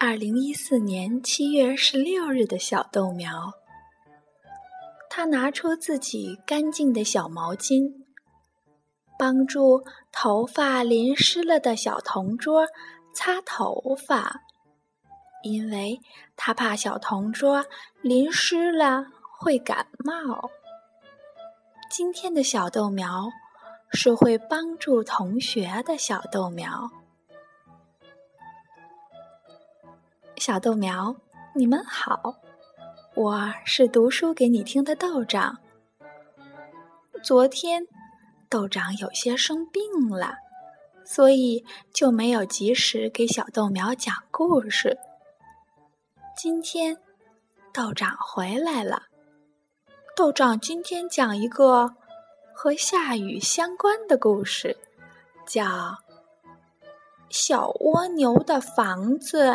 二零一四年七月十六日的小豆苗，他拿出自己干净的小毛巾，帮助头发淋湿了的小同桌擦头发，因为他怕小同桌淋湿了会感冒。今天的小豆苗是会帮助同学的小豆苗。小豆苗，你们好，我是读书给你听的豆长。昨天豆长有些生病了，所以就没有及时给小豆苗讲故事。今天豆长回来了，豆长今天讲一个和下雨相关的故事，叫《小蜗牛的房子》。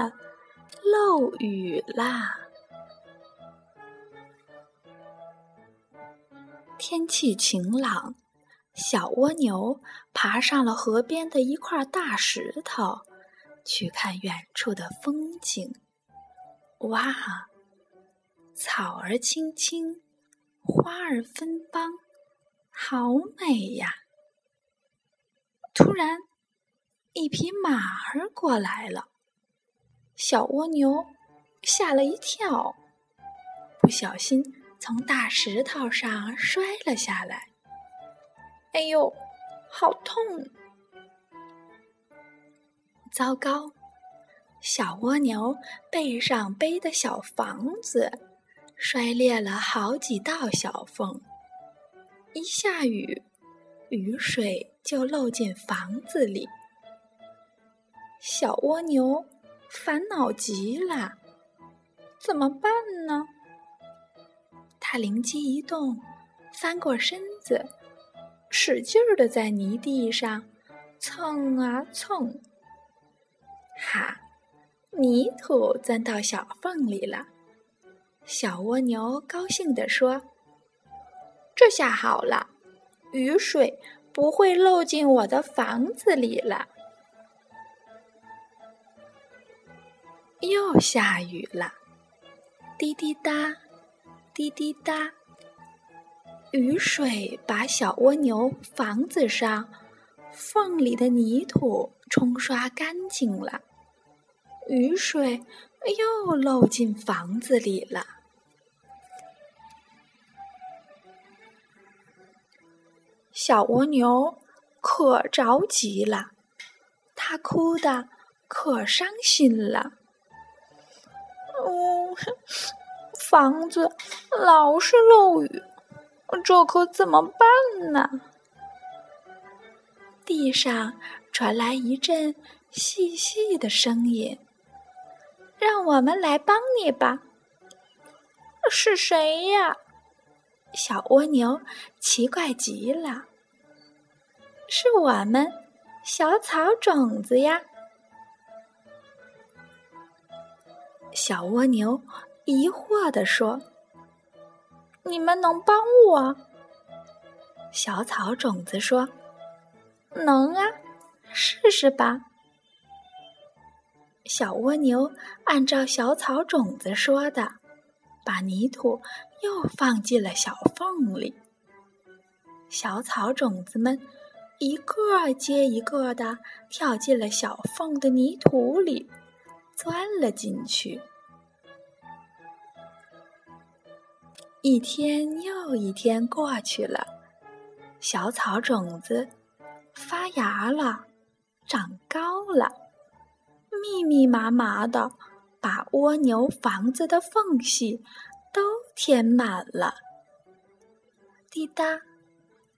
漏雨啦！天气晴朗，小蜗牛爬上了河边的一块大石头，去看远处的风景。哇，草儿青青，花儿芬芳，好美呀！突然，一匹马儿过来了。小蜗牛吓了一跳，不小心从大石头上摔了下来。哎呦，好痛！糟糕，小蜗牛背上背的小房子摔裂了好几道小缝，一下雨，雨水就漏进房子里。小蜗牛。烦恼极了，怎么办呢？他灵机一动，翻过身子，使劲儿的在泥地上蹭啊蹭。哈，泥土钻到小缝里了。小蜗牛高兴地说：“这下好了，雨水不会漏进我的房子里了。”又下雨了，滴滴答，滴滴答。雨水把小蜗牛房子上缝里的泥土冲刷干净了，雨水又漏进房子里了。小蜗牛可着急了，它哭得可伤心了。哦，房子老是漏雨，这可怎么办呢？地上传来一阵细细的声音：“让我们来帮你吧。”是谁呀？小蜗牛奇怪极了。是我们，小草种子呀。小蜗牛疑惑地说：“你们能帮我？”小草种子说：“能啊，试试吧。”小蜗牛按照小草种子说的，把泥土又放进了小缝里。小草种子们一个接一个的跳进了小缝的泥土里。钻了进去。一天又一天过去了，小草种子发芽了，长高了，密密麻麻的把蜗牛房子的缝隙都填满了。滴答，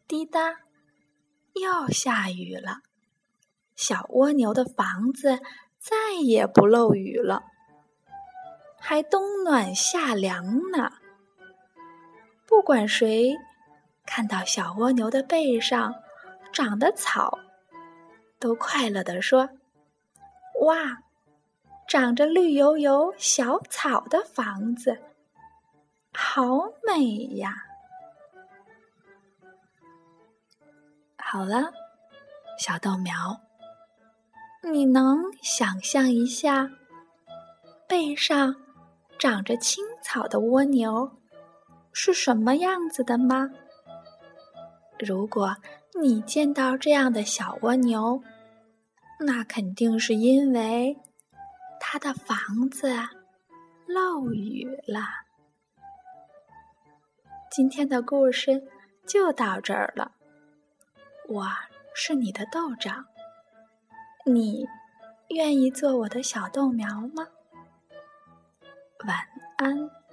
滴答，又下雨了，小蜗牛的房子。再也不漏雨了，还冬暖夏凉呢。不管谁看到小蜗牛的背上长的草，都快乐地说：“哇，长着绿油油小草的房子，好美呀！”好了，小豆苗。你能想象一下，背上长着青草的蜗牛是什么样子的吗？如果你见到这样的小蜗牛，那肯定是因为它的房子漏雨了。今天的故事就到这儿了。我是你的豆长，你愿意做我的小豆苗吗？晚安。